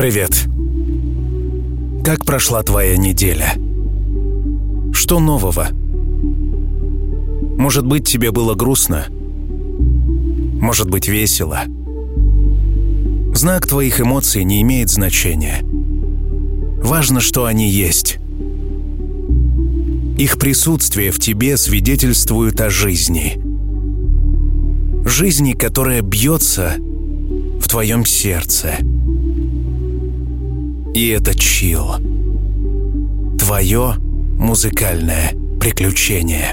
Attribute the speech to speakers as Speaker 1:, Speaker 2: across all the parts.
Speaker 1: Привет. Как прошла твоя неделя? Что нового? Может быть, тебе было грустно? Может быть, весело? Знак твоих эмоций не имеет значения. Важно, что они есть. Их присутствие в тебе свидетельствует о жизни. Жизни, которая бьется в твоем сердце. И это чил. Твое музыкальное приключение.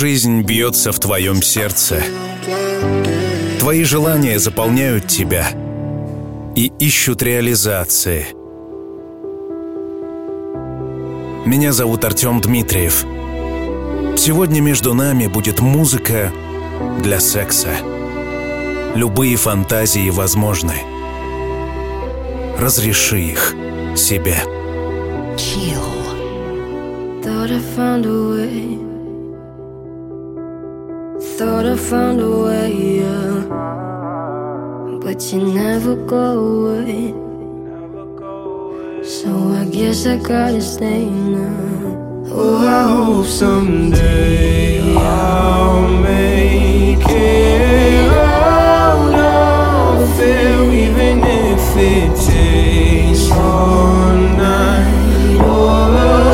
Speaker 1: Жизнь бьется в твоем сердце. Твои желания заполняют тебя и ищут реализации. Меня зовут Артем Дмитриев. Сегодня между нами будет музыка для секса. Любые фантазии возможны. Разреши их себе. Chill. Thought I found a way Thought I found a way, yeah. But you never go away. So I guess I gotta stay now. Oh, I hope someday I'll make it out of it, even if it takes all night or a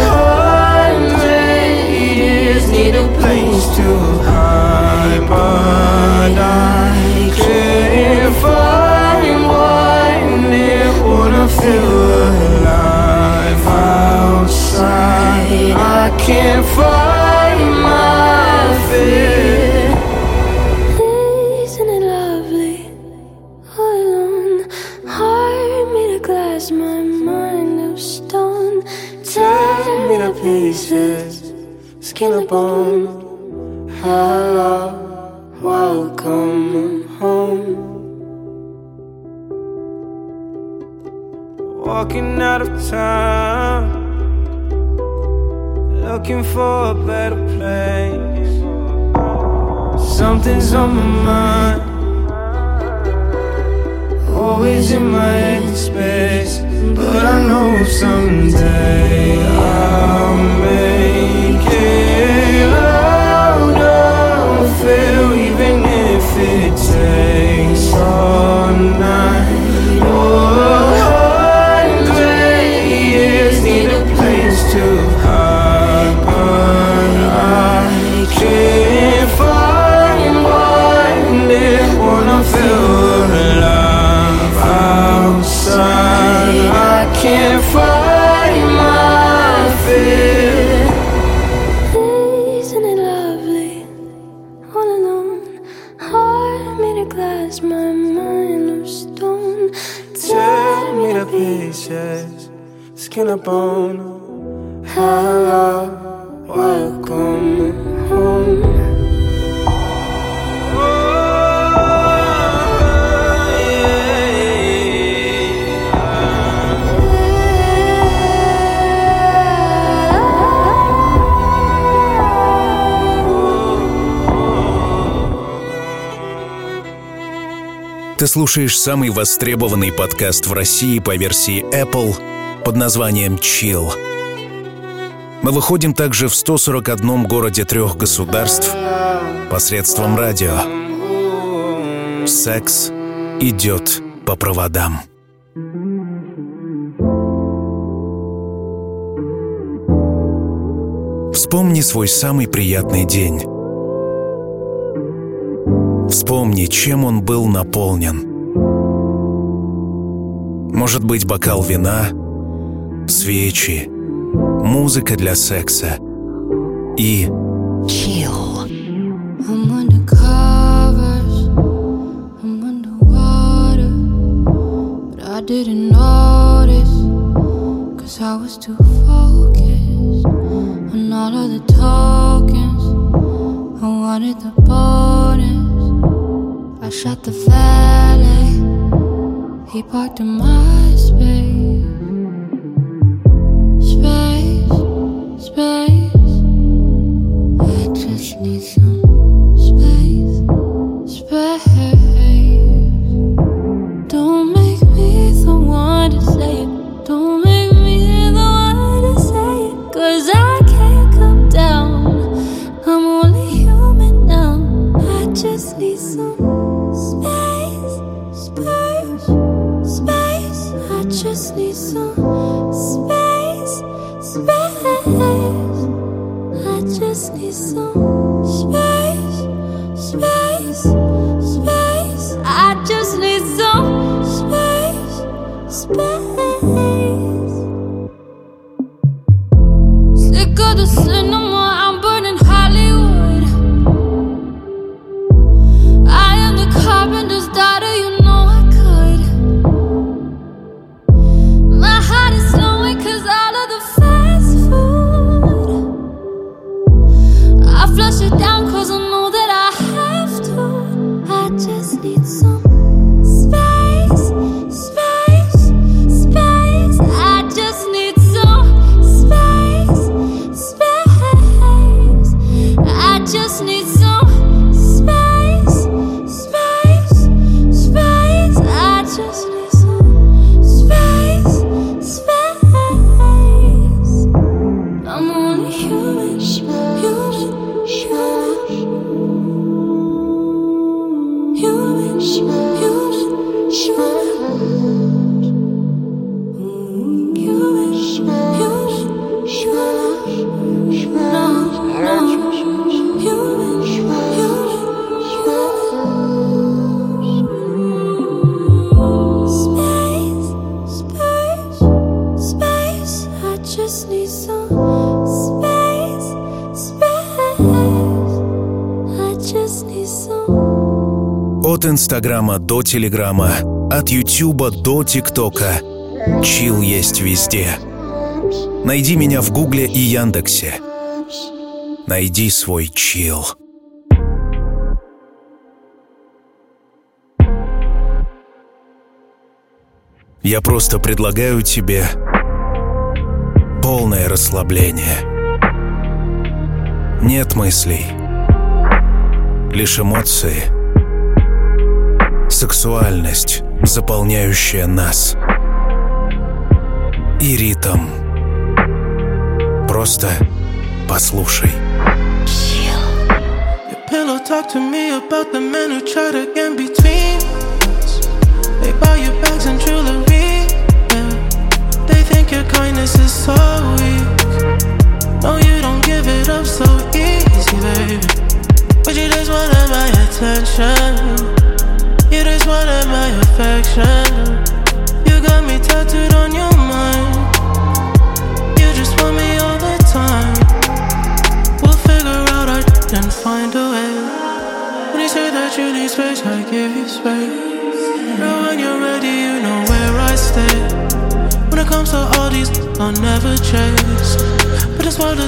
Speaker 1: hundred years. Need a place feel alive outside. I can't find my feet. Isn't it lovely? All alone, heart made of glass, my mind of stone.
Speaker 2: Tear me to pieces, skin and bone. Hello, welcome home. Walking out of town, looking for a better place. Something's on my mind, always in my empty space. But I know someday I'll make it out of here, even if it takes all night can't find my fear.
Speaker 3: Isn't it lovely? All alone, heart made of glass, my mind of stone.
Speaker 2: Tear me to pieces, skin and bone.
Speaker 1: Ты слушаешь самый востребованный подкаст в России по версии Apple под названием Chill. Мы выходим также в 141 городе трех государств посредством радио. Секс идет по проводам. Вспомни свой самый приятный день. Вспомни, чем он был наполнен. Может быть, бокал вина, свечи, музыка для секса и
Speaker 3: Chill. I'm under covers, I'm underwater, but I didn't notice, cause I was too focused on all of the tokens. I wanted the bonus, I shot the valet, he parked in my space. Flush it down
Speaker 1: Инстаграма до Телеграма, от Ютуба до ТикТока. Чил есть везде. Найди меня в Гугле и Яндексе. Найди свой чил. Я просто предлагаю тебе полное расслабление. Нет мыслей, лишь эмоции, сексуальность, заполняющая нас, и ритм. Просто послушай.
Speaker 2: Talk to me about the men who try to get between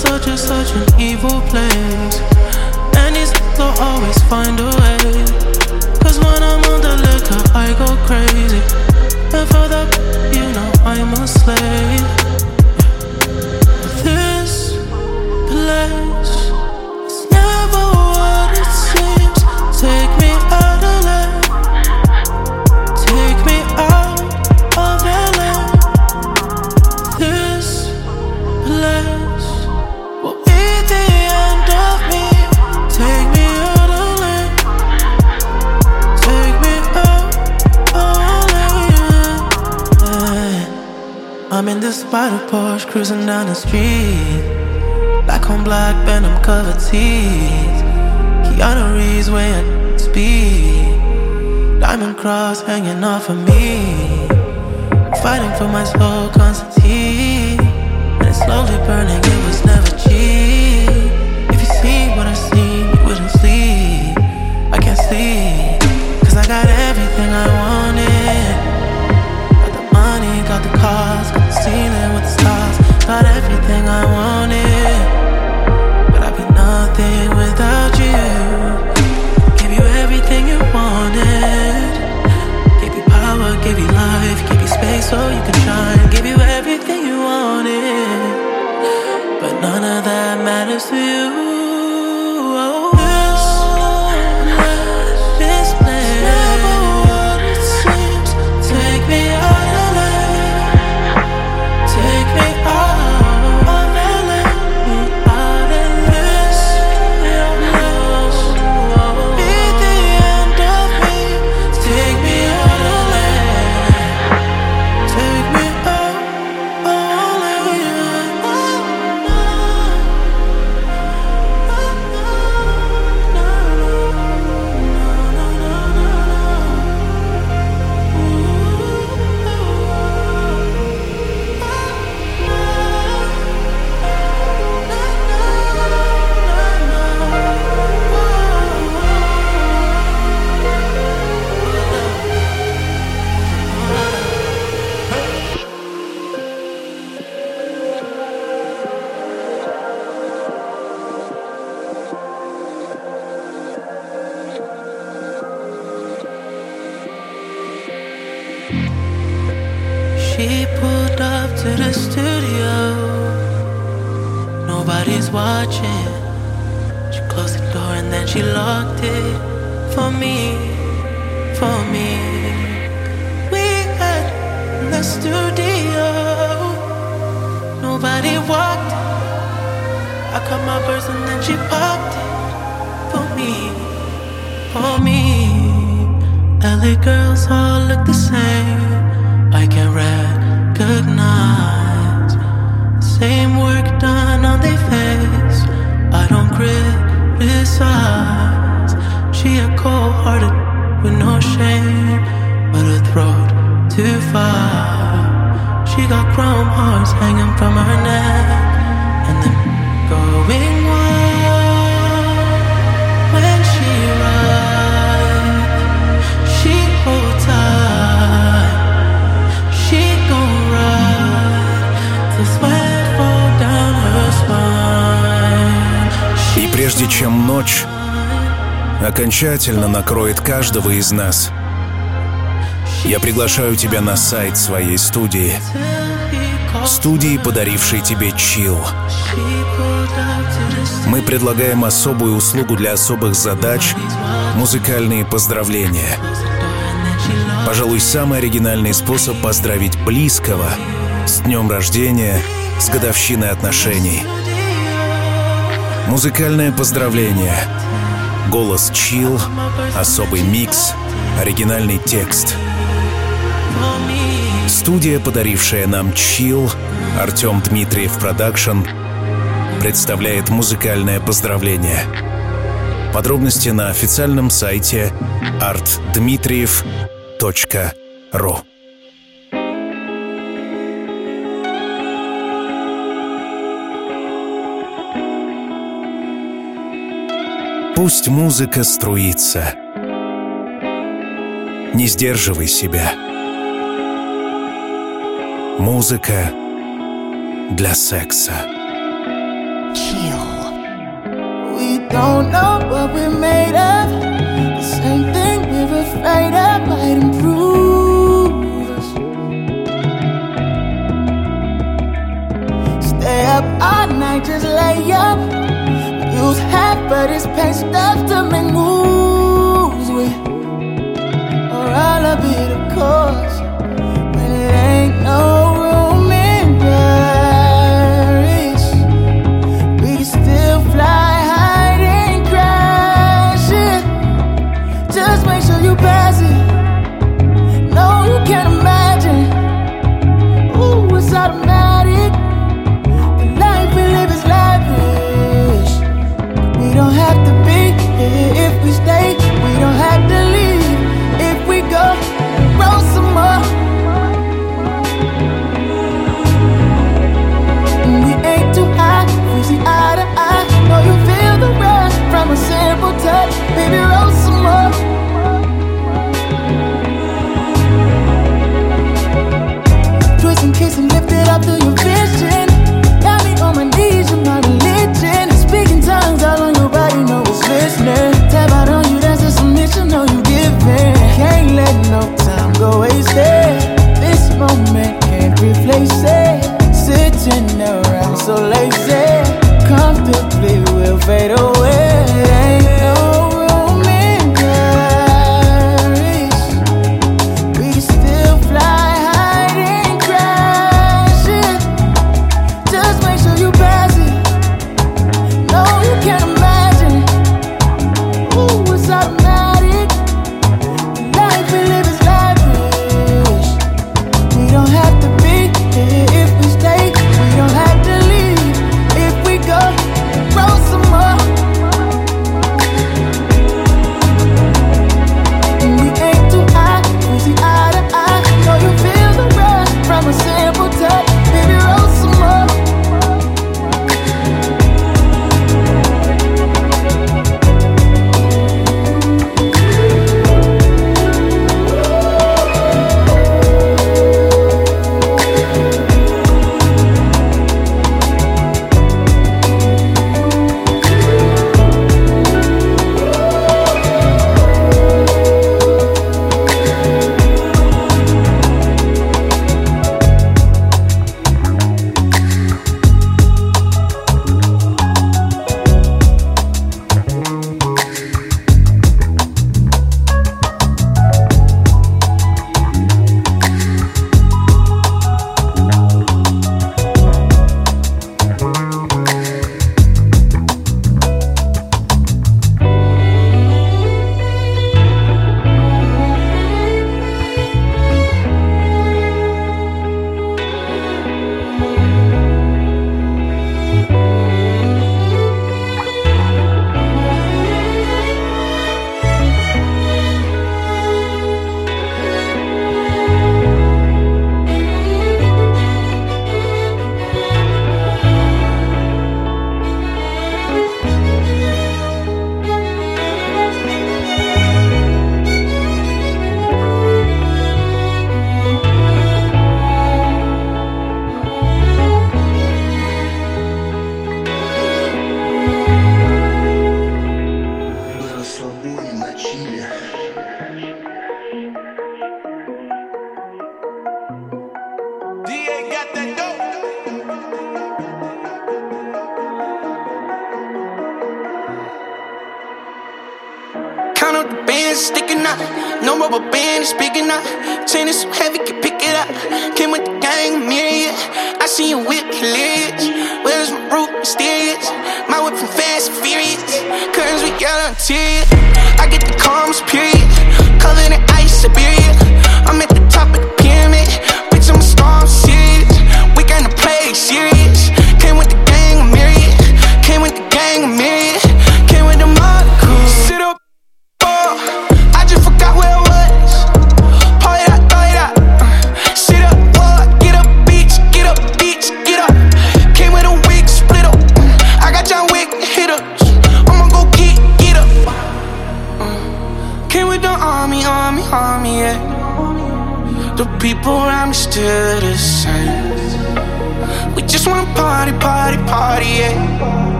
Speaker 2: such a such an evil place. And these will always find a way. Cause when I'm on the liquor, I go crazy. And for that, you know I'm a slave. I'm in spider Porsche cruising down the street. Black on black, Venom covered teeth. Keanu Reeves weighing speed. Diamond cross hanging off of me. Fighting for my soul, Constantine. And it's slowly burning, it was never cheap. Everything I wanted. LA girls all look the same. I can recognize the same work done on their face. I don't criticize. She a cold-hearted with no shame, but a throat too far. She got chrome hearts hanging from her neck, and then going
Speaker 1: Прежде чем ночь окончательно накроет каждого из нас, я приглашаю тебя на сайт своей студии. Студии, подарившей тебе чил. Мы предлагаем особую услугу для особых задач — музыкальные поздравления. Пожалуй, самый оригинальный способ поздравить близкого с днем рождения, с годовщиной отношений. Музыкальное поздравление. Голос чил, особый микс, оригинальный текст. Студия, подарившая нам чил, Артем Дмитриев Продакшн, представляет музыкальное поздравление. Подробности на официальном сайте artdmitriev.ru Пусть музыка струится. Не сдерживай себя. Музыка для секса.
Speaker 4: We don't know what we're made of. The same thing we're afraid of half it's pain stuff to make moves with. Or all of it, of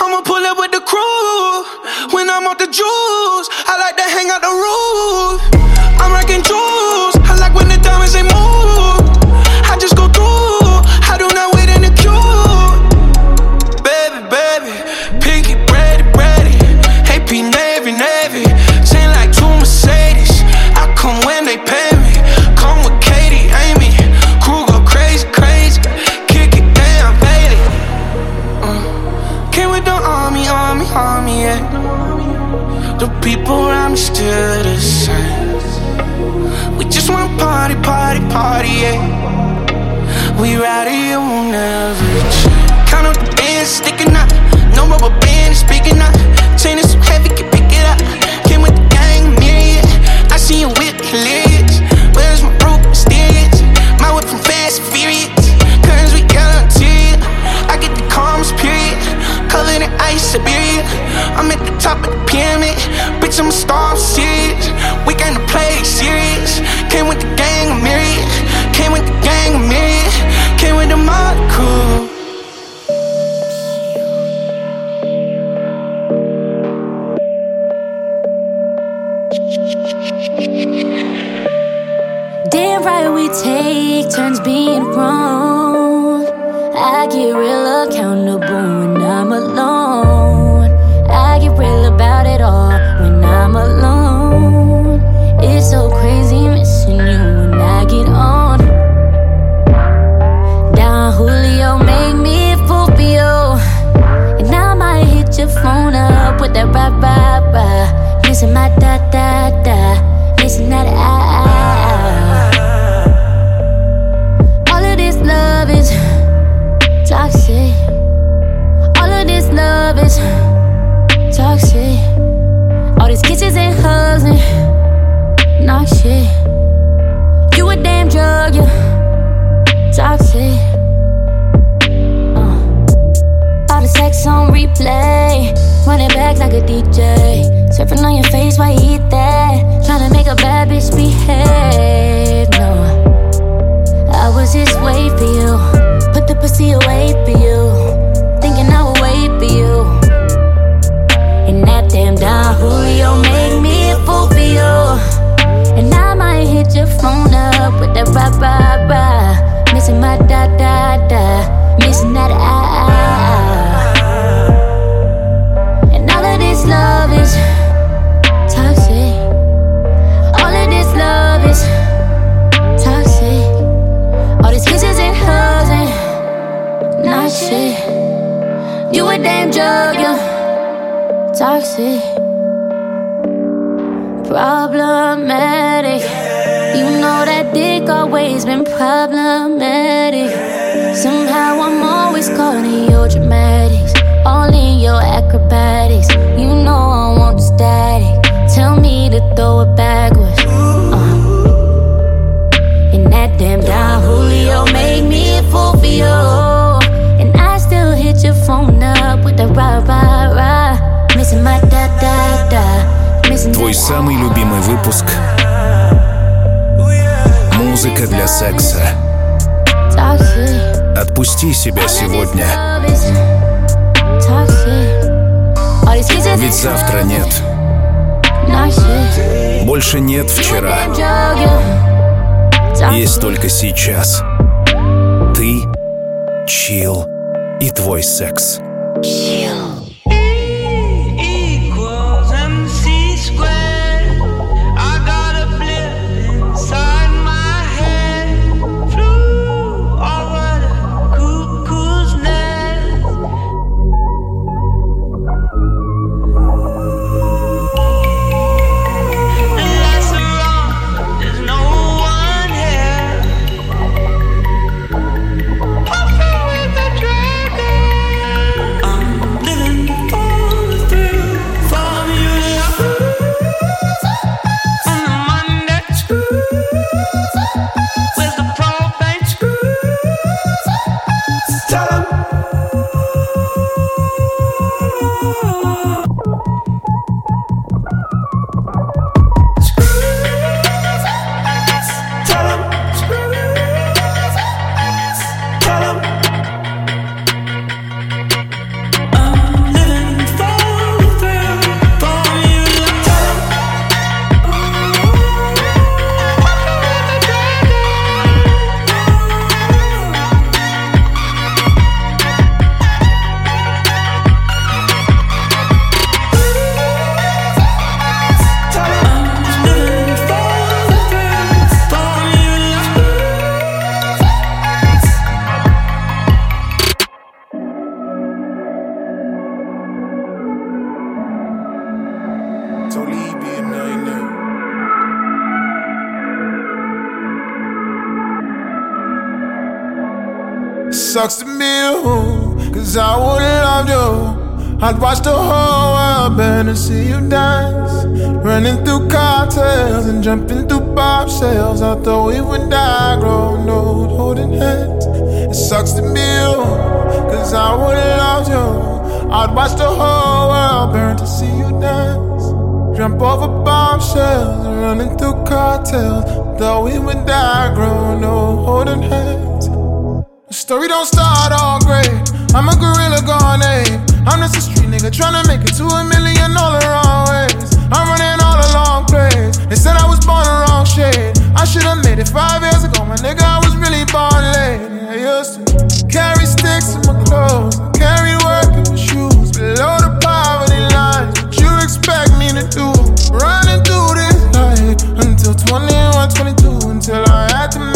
Speaker 2: I'ma pull up with the crew. When I'm off the juice, I like to hang out the roof. I'm rocking jewels. dancing my
Speaker 3: da da da.
Speaker 1: Ведь завтра нет. Больше нет вчера. Есть только сейчас. Ты, чил и твой секс.
Speaker 5: Equals
Speaker 6: Sucks to be you, cause I would've loved you. I'd watch the whole world burn and see you dance. Running through cocktails and jumping through bobshells. I thought we would die, growing old, holding hands. It sucks to be you, cause I would've loved you. I'd watch the whole world burn to see you dance. Jump over bombshells, running through cartels. Thought we would die, growing old, holding hands. Story don't start all great. I'm a gorilla gone ape. I'm just a street nigga tryna make it to a million all the wrong ways. I'm running all the long plays. They said I was born the wrong shade. I should've made it five years ago, my nigga. I was really born late. I used to carry sticks in my clothes, carry work in my shoes, below the poverty line. What you expect me to do? Running through this life until 21, 22, until I had to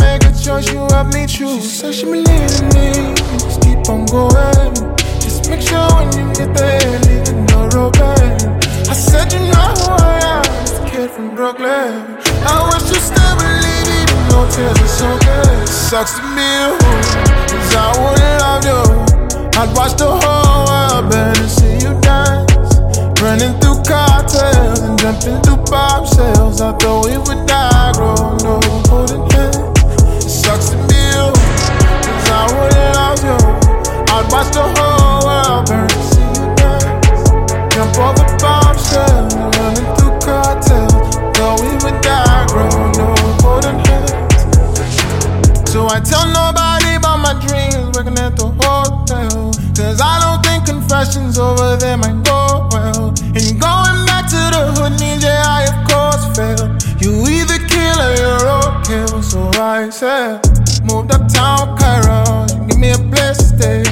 Speaker 6: choice. You helped me choose. She said she believed in me. Just keep on going. Just make sure when you get there, leave door open. I said you know who I am. The kid from Brooklyn. I wish you still believe even though tears are so good. Sucks to be you, cause I would've loved you. I'd watch the whole world burn and see you dance. Running through cocktails and jumping through bobshells. I thought we would die, growing old, holding. It sucks to be you, cause I would've loved you. I'd watch the whole world burn and see you dance. Jump over bombshells, running through cartels. Thought we would die, growing old, holding hands. So I tell nobody about my dreams, working at the hotel. Cause I don't think confessions over there might go well. And going Said, moved uptown, Cairo. She give me a place to stay.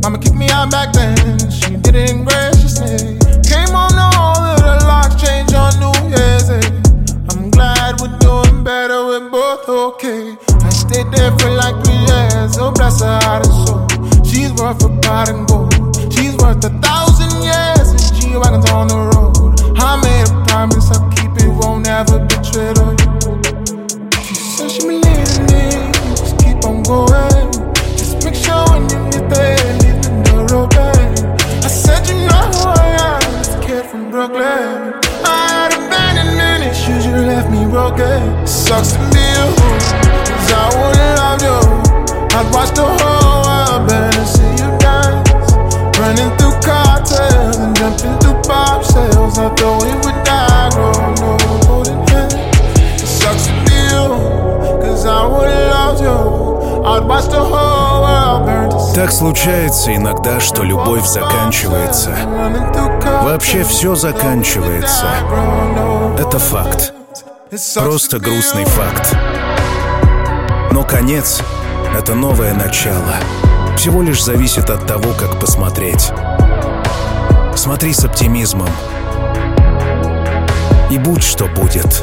Speaker 6: Mama kicked me out back then, she did it graciously. Came home to all of the locks change on New Year's Eve. I'm glad we're doing better, we're both okay. I stayed there for like three years, oh bless her heart and soul. She's worth a pot and gold. She's worth a thousand years, and G wagons on the road. okay. Sucks to be a hoe, cause I wouldn't love you. I'd watch the whole world bend and see you dance. Running through cartels and jumping through pop sales. I thought we would die, growing over golden hands. It sucks to be a hoe, cause I wouldn't love you. I'd watch the whole world burn
Speaker 5: to see
Speaker 1: Так случается иногда, что любовь заканчивается. Вообще все заканчивается. Это факт. Просто грустный факт. Но конец — это новое начало. Всего лишь зависит от того, как посмотреть. Смотри с оптимизмом. И будь что будет.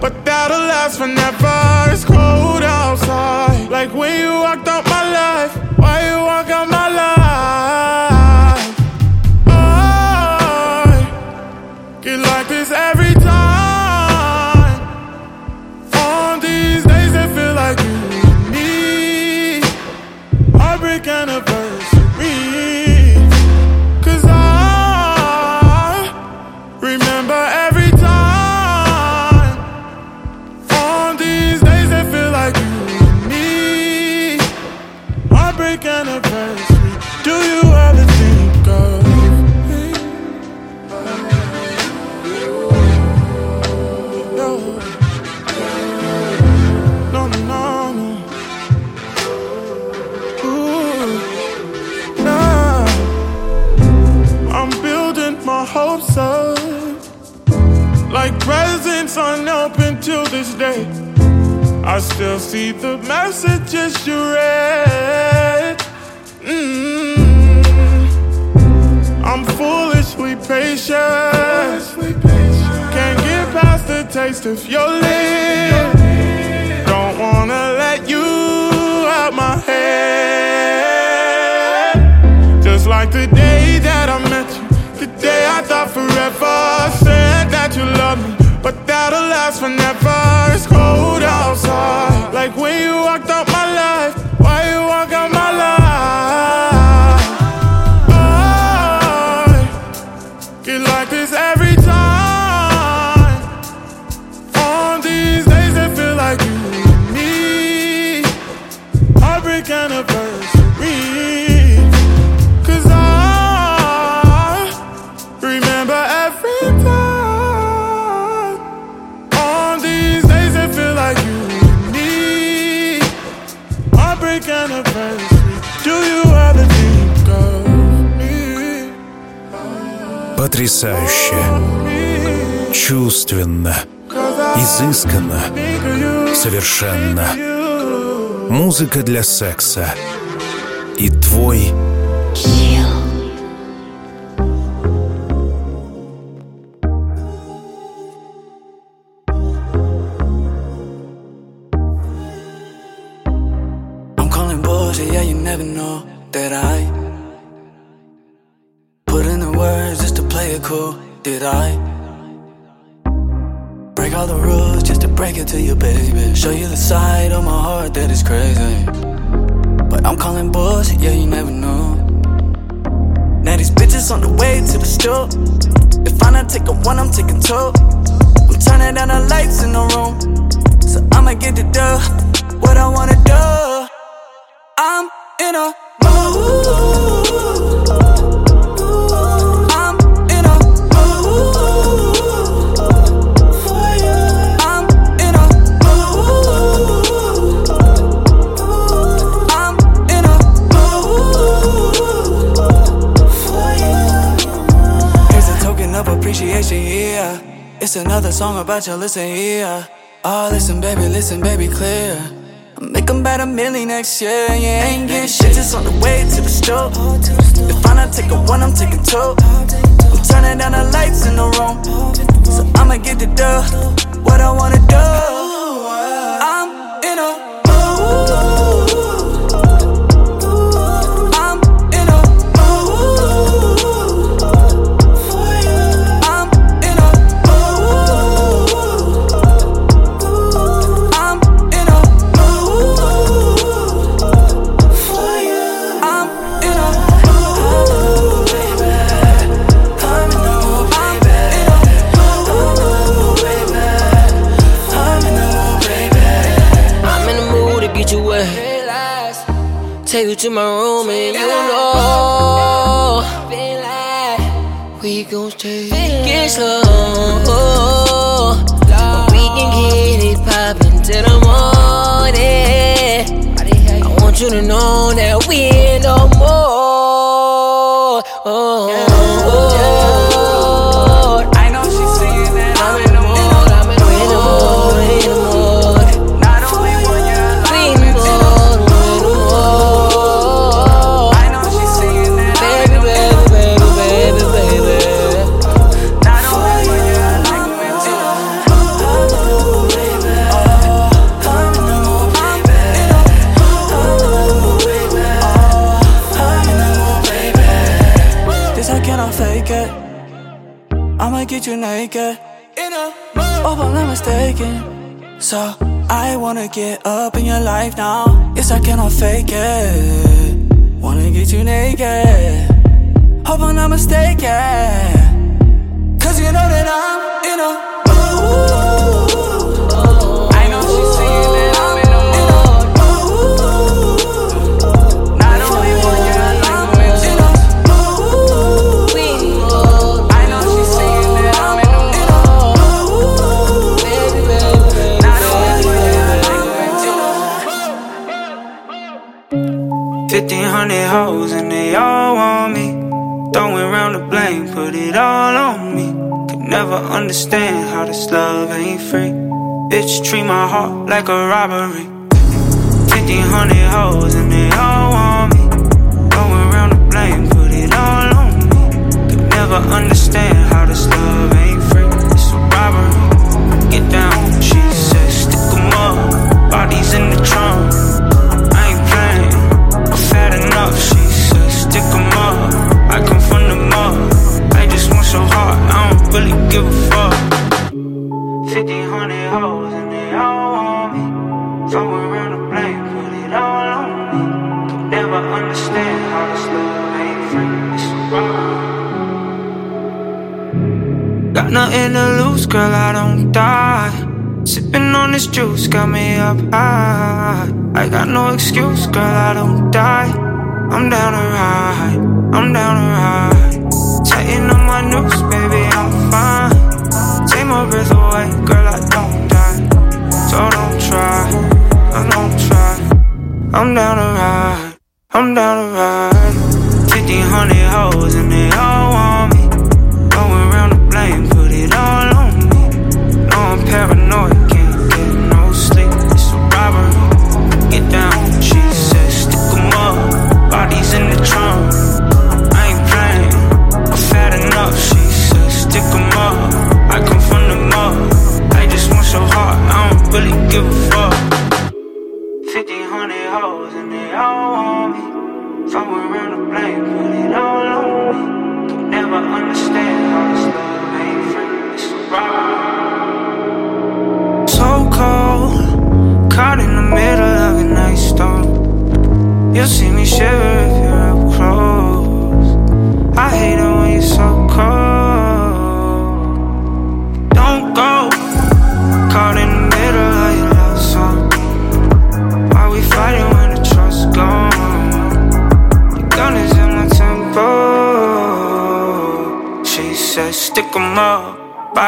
Speaker 5: but that'll last forever. It's cold outside, like when you walked out my life. Why you walk out this day. I still see the messages you read. Mm. I'm foolishly patient. Can't get past the taste of your lips. Don't wanna let you out my head. Just like the day that I met you, the day I thought forever. Said that you love me, last forever. It's cold outside, like when you walked out
Speaker 1: потрясающе, чувственно, изысканно, совершенно. Музыка для секса. И твой
Speaker 7: one, I'm turning down the lights in the room. So I'ma get the dough. What I wanna do. I'm in a mood. It's another song about you, listen here. Oh, listen, baby, listen, baby, clear. I'm making about a million next year. You ain't getting shit, just on the way to the store. If I not take a one, I'm taking two. I'm turning down the lights in the room.
Speaker 2: So I'ma get the dub. What I wanna do.
Speaker 7: To my room and you know we gon' take it slow. But We can get it poppin' till the morning. I want you to know that we ain't no Oh,
Speaker 2: but I'm not mistaken. So I wanna get up in your life now. Yes, I cannot fake it. Wanna get you naked. Hope I'm not mistaken. Cause you know that I'm in a 1500 hoes and they all want me. Throwing round the blame, put it all on me. Could never understand how this love ain't free. Bitch, treat my heart like a robbery. 1500 hoes and they all want me. Throwing round the blame, put it all on me. Could never understand. Don't give a fuck. Fifteen hundred hoes and they all want me. Throw around the blame, put it all on me. Could never understand how this love ain't free. It's a robbery. Got nothing to lose, girl, I don't die. Sipping on this juice got me up high. I got no excuse, girl, I don't die. I'm down to ride, I'm down to ride. Tighten up my noose, baby, my away, girl, I don't die. So don't try, I don't try. I'm down to ride, I'm down to ride. 1500 hoes and they all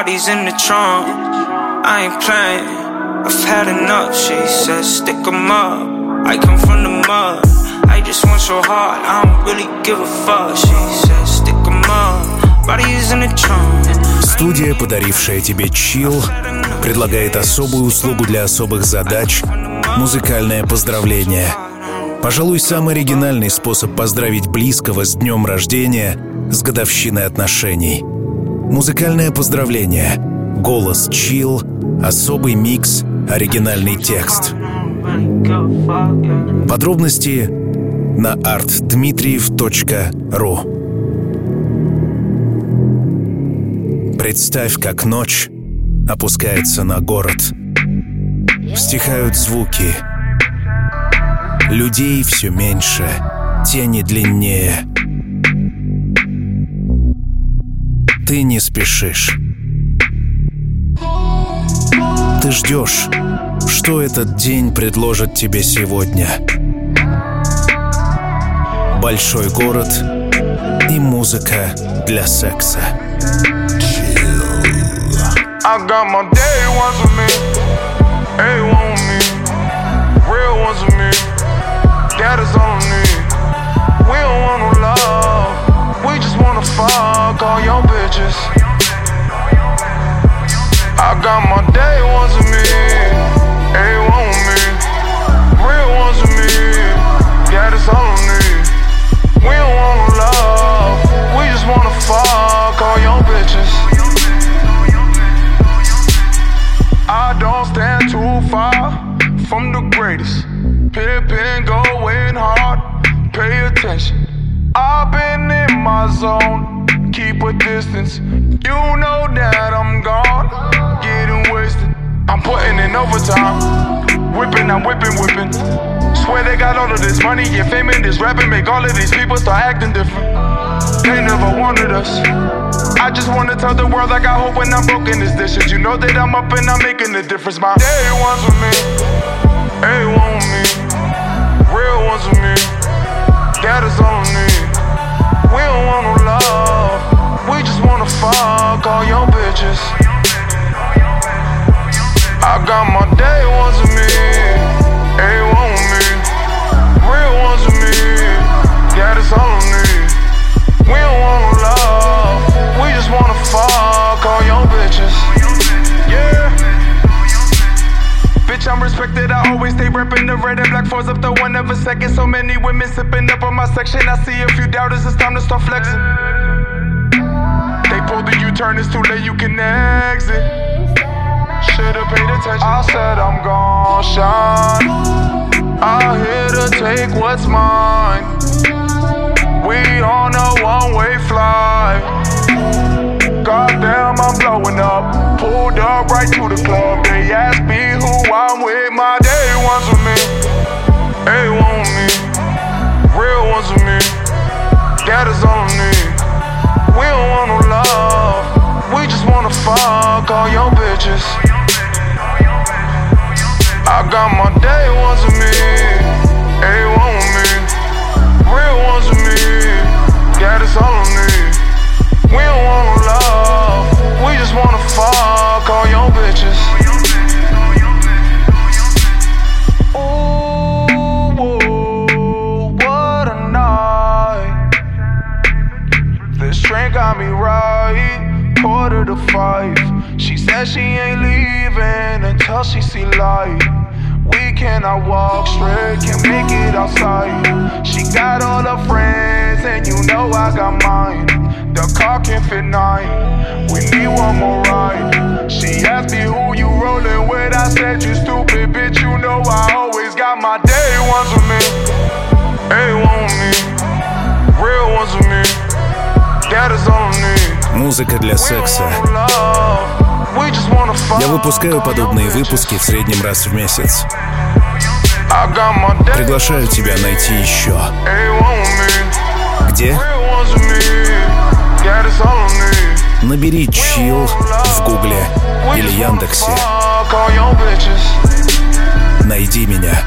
Speaker 2: bodies in the trunk. I ain't playing, I've had enough. She said, stick 'em up. I come from the mud. I just want your heart, I don't really give a fuck. She said, stick 'em up, bodies in the trunk.
Speaker 1: Студия, подарившая тебе чил, предлагает особую услугу для особых задач — музыкальное поздравление. Пожалуй, самый оригинальный способ поздравить близкого с днем рождения, с годовщиной отношений. Музыкальное поздравление Голос чил, особый микс, оригинальный текст. Подробности на artdmitriev.ru Представь, как ночь опускается на город. Стихают звуки. Людей все меньше, тени длиннее. Ты не спешишь. Ты ждешь, что этот день предложит тебе сегодня. Большой город и музыка для секса.
Speaker 8: I got my day ones with me, A one with me, real ones with me. That is all I need. We don't want no we just wanna fuck all your bitches. I got my day ones with me, A me, real ones with me. That is all I need. We don't want no love, we just wanna fuck all your bitches. I don't stand too far from the greatest. Pippin going hard, pay attention. My zone, keep a distance. You know that I'm gone, getting wasted. I'm putting in overtime, whipping, I'm whipping, whipping. Swear they got all of this money, get fame in this rapping, make all of these people start acting different. They never wanted us. I just wanna tell the world I got hope when I'm broken this dishes. You know that I'm up and I'm making a difference. My day ones with me, red black fours up the one every second. So many women sipping up on my section. I see a few doubters, it's time to start flexing. They pulled the U-turn, it's too late, you can exit. Should've paid attention. I said I'm gon' shine. I'm here to take what's mine. We on a one-way flight. Goddamn, I'm blowing up. Pulled up right to the club. They asked me who I'm with. My day ones one with me, real ones with me. That is all I need. We don't want no love. We just wanna fuck all your bitches. I got my day ones with me, one with me, real ones with me. That is all I need. We don't want no love. We just wanna fuck all your bitches. To five. She said she ain't leaving until she see light. We cannot walk straight, can't make it outside. She got all her friends, and you know I got mine. The car can fit nine. We need one more ride. She asked me who you rolling with. I said you stupid bitch. You know I always got my day ones with me. A one with me, real ones with me. That is all I need.
Speaker 1: Музыка для секса. Я выпускаю подобные выпуски в среднем раз в месяц. Приглашаю тебя найти еще. Где? Набери «Чил» в Гугле или Яндексе. Найди меня.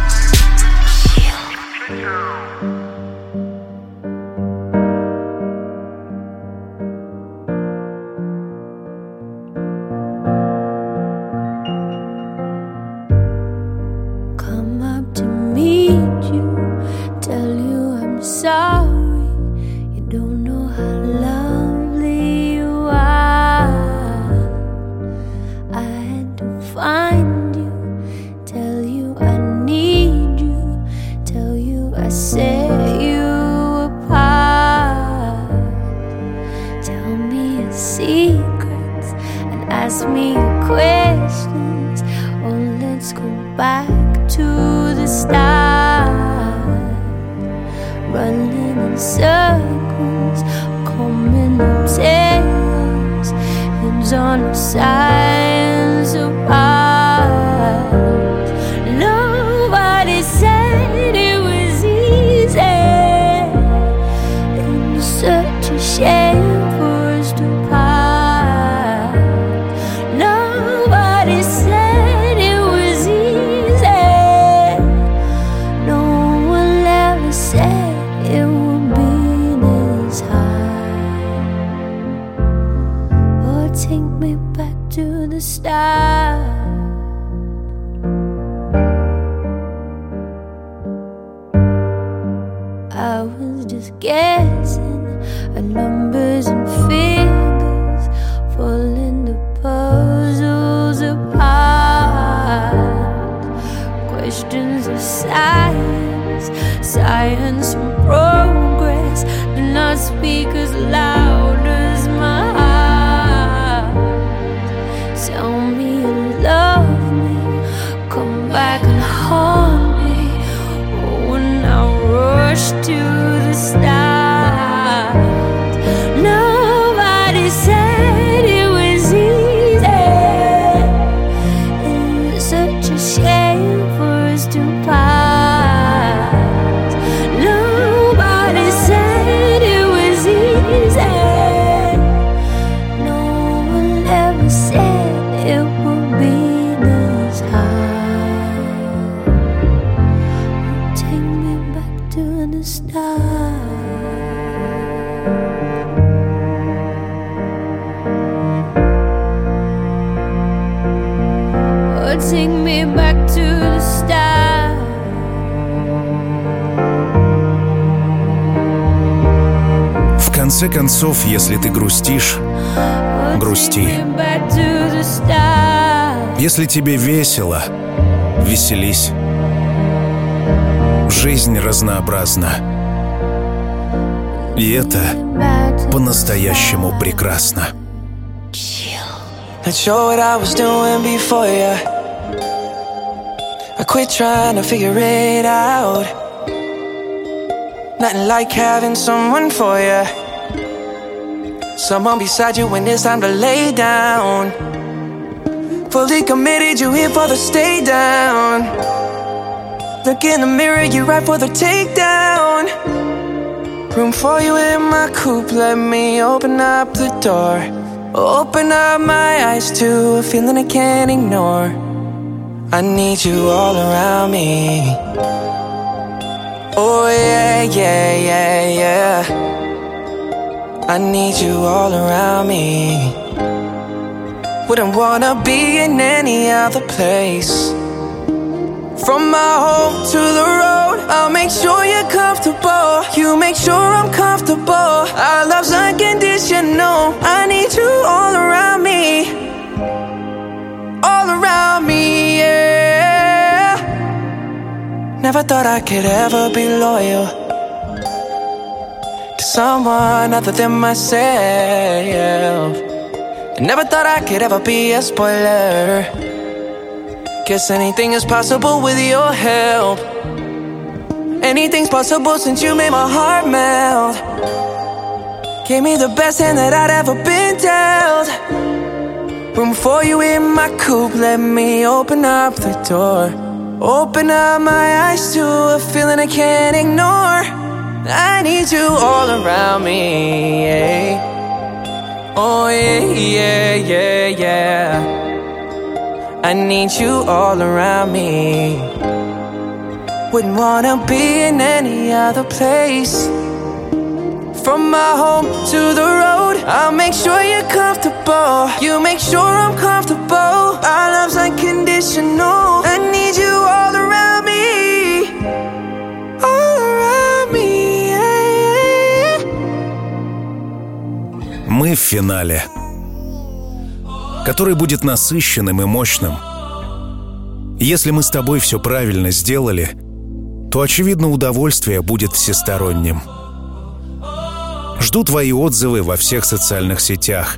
Speaker 1: Концов, если ты грустишь,
Speaker 3: Oh,
Speaker 1: Грусти. если тебе весело, веселись. Жизнь разнообразна. И это по-настоящему прекрасно.
Speaker 2: I quit trying to figure it out. Nothing like having someone for ya. Someone beside you when it's time to lay down. Fully committed, you here for the stay down. Look in the mirror, you right for the takedown. Room for you in my coupe, let me open up the door. Open up my eyes to a feeling I can't ignore. I need you all around me. Oh, yeah, yeah, yeah, yeah. I need you all around me. Wouldn't wanna be in any other place. From my home to the road, I'll make sure you're comfortable. You make sure I'm comfortable. Our love's unconditional. I need you all around me. All around me, yeah. Never thought I could ever be loyal someone other than myself. And never thought I could ever be a spoiler. Guess anything is possible with your help. Anything's possible since you made my heart melt. Gave me the best hand that I'd ever been dealt. Room for you in my coupe, let me open up the door. Open up my eyes to a feeling I can't ignore. I need you all around me. yeah. Oh, yeah, yeah, yeah, yeah. I need you all around me. Wouldn't wanna be in any other place. From my home to the road, I'll make sure you're comfortable. You make sure I'm comfortable. Our love's unconditional. I need you all around me.
Speaker 1: Мы в финале, который будет насыщенным и мощным. Если мы с тобой все правильно сделали, то, очевидно, удовольствие будет всесторонним. Жду твои отзывы во всех социальных сетях,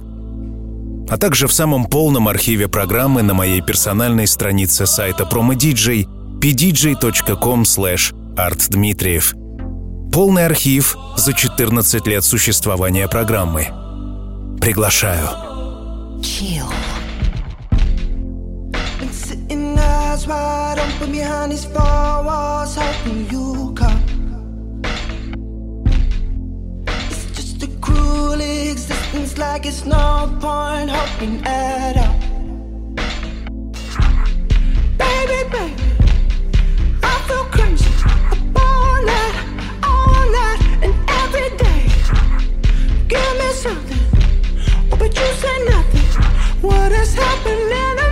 Speaker 2: а также в самом полном архиве программы на моей персональной странице сайта PromoDJ pdj.com slash artdmitriev. Полный архив за 14 лет существования программы – Приглашаю.
Speaker 9: Chill.
Speaker 4: Like it's no point hoping at all. Baby, baby, I feel crazy. All all and every day. Give me something but you said nothing. What
Speaker 2: has happened?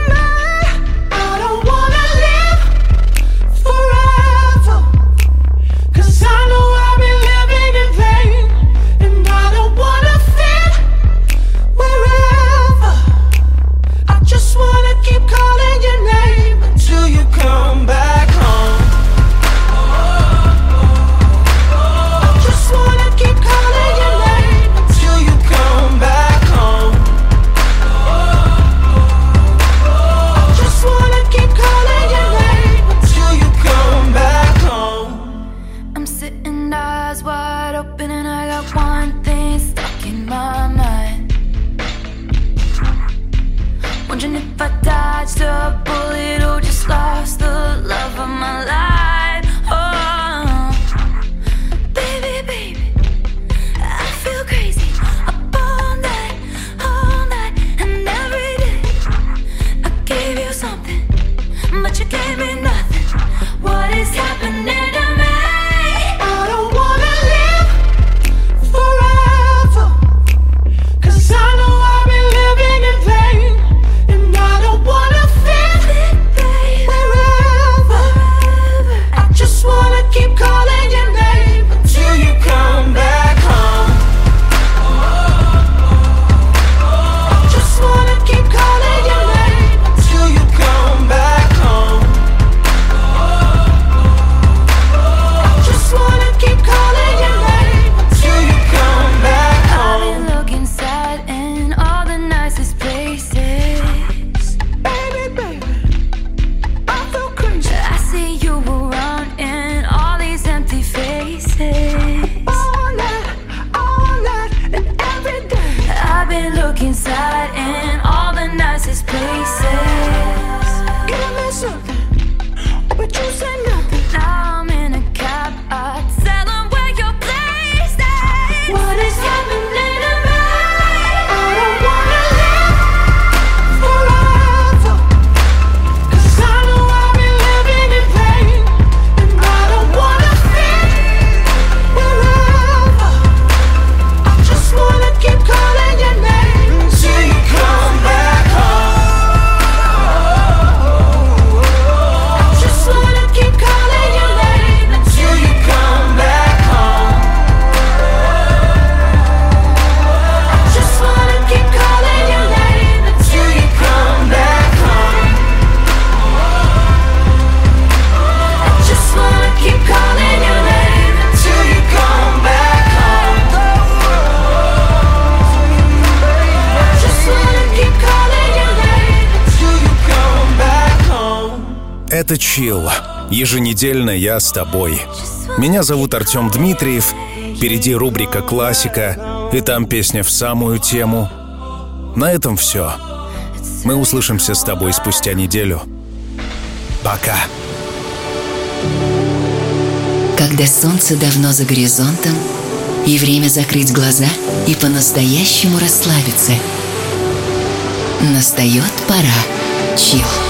Speaker 2: еженедельно я с тобой. Меня зовут Артем Дмитриев, впереди рубрика «Классика», и там песня в самую тему. На этом все. Мы услышимся с тобой спустя неделю. Пока.
Speaker 10: Когда солнце давно за горизонтом, и время закрыть глаза и по-настоящему расслабиться. Настает пора. Чил.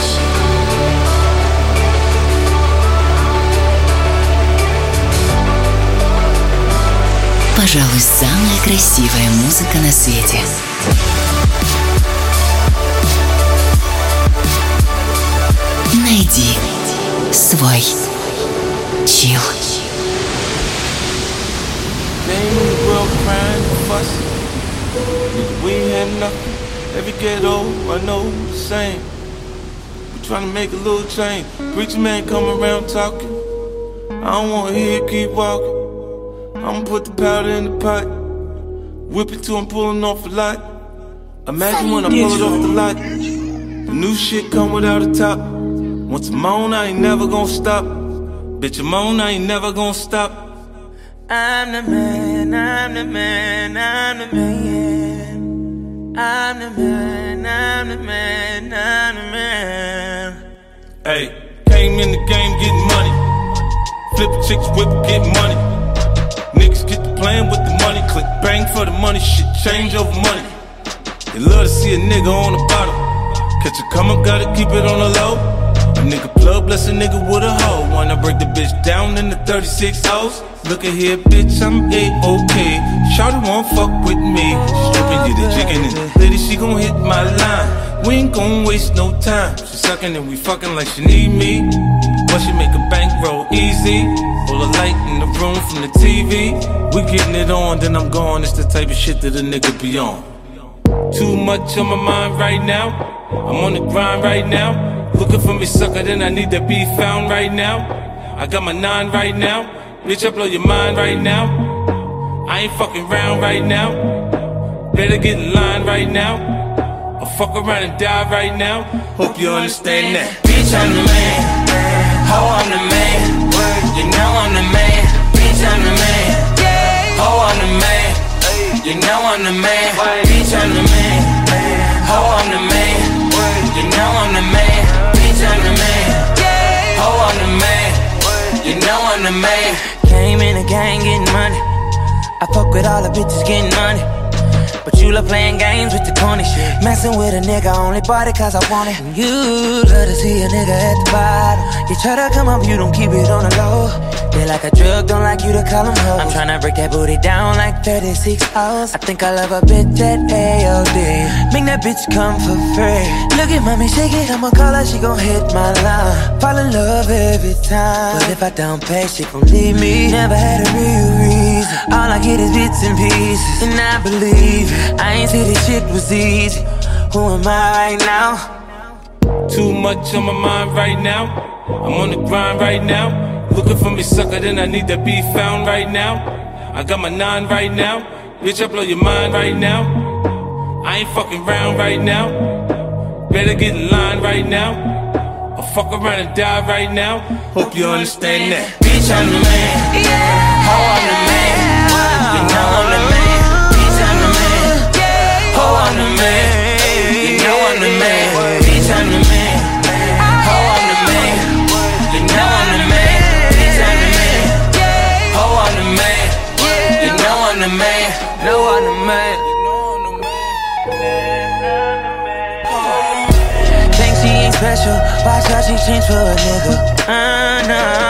Speaker 10: пожалуй, самая красивая музыка на свете. Найди свой чил.
Speaker 5: We had nothing. Every ghetto I know the same. We trying to make a little change. Preacher man come around talking. I don't want to hear keep walking. I'ma put the powder in the pot. Whip it till I'm pulling off a lot. Imagine when I pull it off the lot. The new shit come without a top. Once I'm on, I ain't never gonna stop. Bitch, I'm on, I ain't never gonna stop.
Speaker 2: I'm the man, I'm the man, I'm the man. I'm the man, I'm the man, I'm the man.
Speaker 5: Hey, came in the game getting money. Flip chicks, whip, get money. Playing with the money. Click bang for the money. Shit change over money. They love to see a nigga on the bottom. Catch a come up, gotta keep it on the low. A nigga plug, bless a nigga with a hoe. Wanna break the bitch down in the 36 hoes. Look at here, bitch, I'm A-OK. Shawty won't fuck with me. She stripping, get it jigging, and lady, she gon' hit my line. We ain't gon' waste no time. She sucking and we fucking like she need me. But she make a bankroll easy. Pull a light in the room from the TV. We getting it on, then I'm gone. It's the type of shit that a nigga be on. Too much on my mind right now. I'm on the grind right now. Looking for me, sucker, then I need to be found right now. I got my nine right now. Bitch, I blow your mind right now. I ain't fucking round right now. Better get in line right now. Or fuck around and die right now. Hope you understand that.
Speaker 2: Bitch, I'm the man. Ho, I'm the man. You know I'm the man. Bitch, I'm the man. Ho, I'm the man. You know I'm the man. Bitch, I'm the man. Ho, I'm the man. You know I'm the man. Bitch, I'm the man. Ho, I'm the man. You know I'm the man. Came in the gang getting money. I fuck with all the bitches getting money. But you love playing games with the corny shit. Messing with a nigga, only it cause I want it. You love to see a nigga at the bottom. You try to come up, you don't keep it on the low. They like a drug, don't like you to call them hoes. I'm tryna break that booty down like 36 hours. I think I love a bitch at AOD. Make that bitch come for free. Look at mommy, shake it, I'ma call her, she gon' hit my line. Fall in love every time. But if I don't pay, she gon' leave me. Never had a real reason. All I get is bits and pieces. And I believe it. I ain't say this shit was easy. Who am I right now?
Speaker 5: Too much on my mind right now. I'm on the grind right now. Looking for me, sucker, then I need to be found right now. I got my nine right now. Bitch, I blow your mind right now. I ain't fucking round right now. Better get in line right now. Or fuck around and die right now. Hope you understand that.
Speaker 2: Bitch, I'm the man. Yeah. Ho, I'm the man. Man. Know I'm the man. Think she ain't special, watch how she change for a nigga. Uh, nah.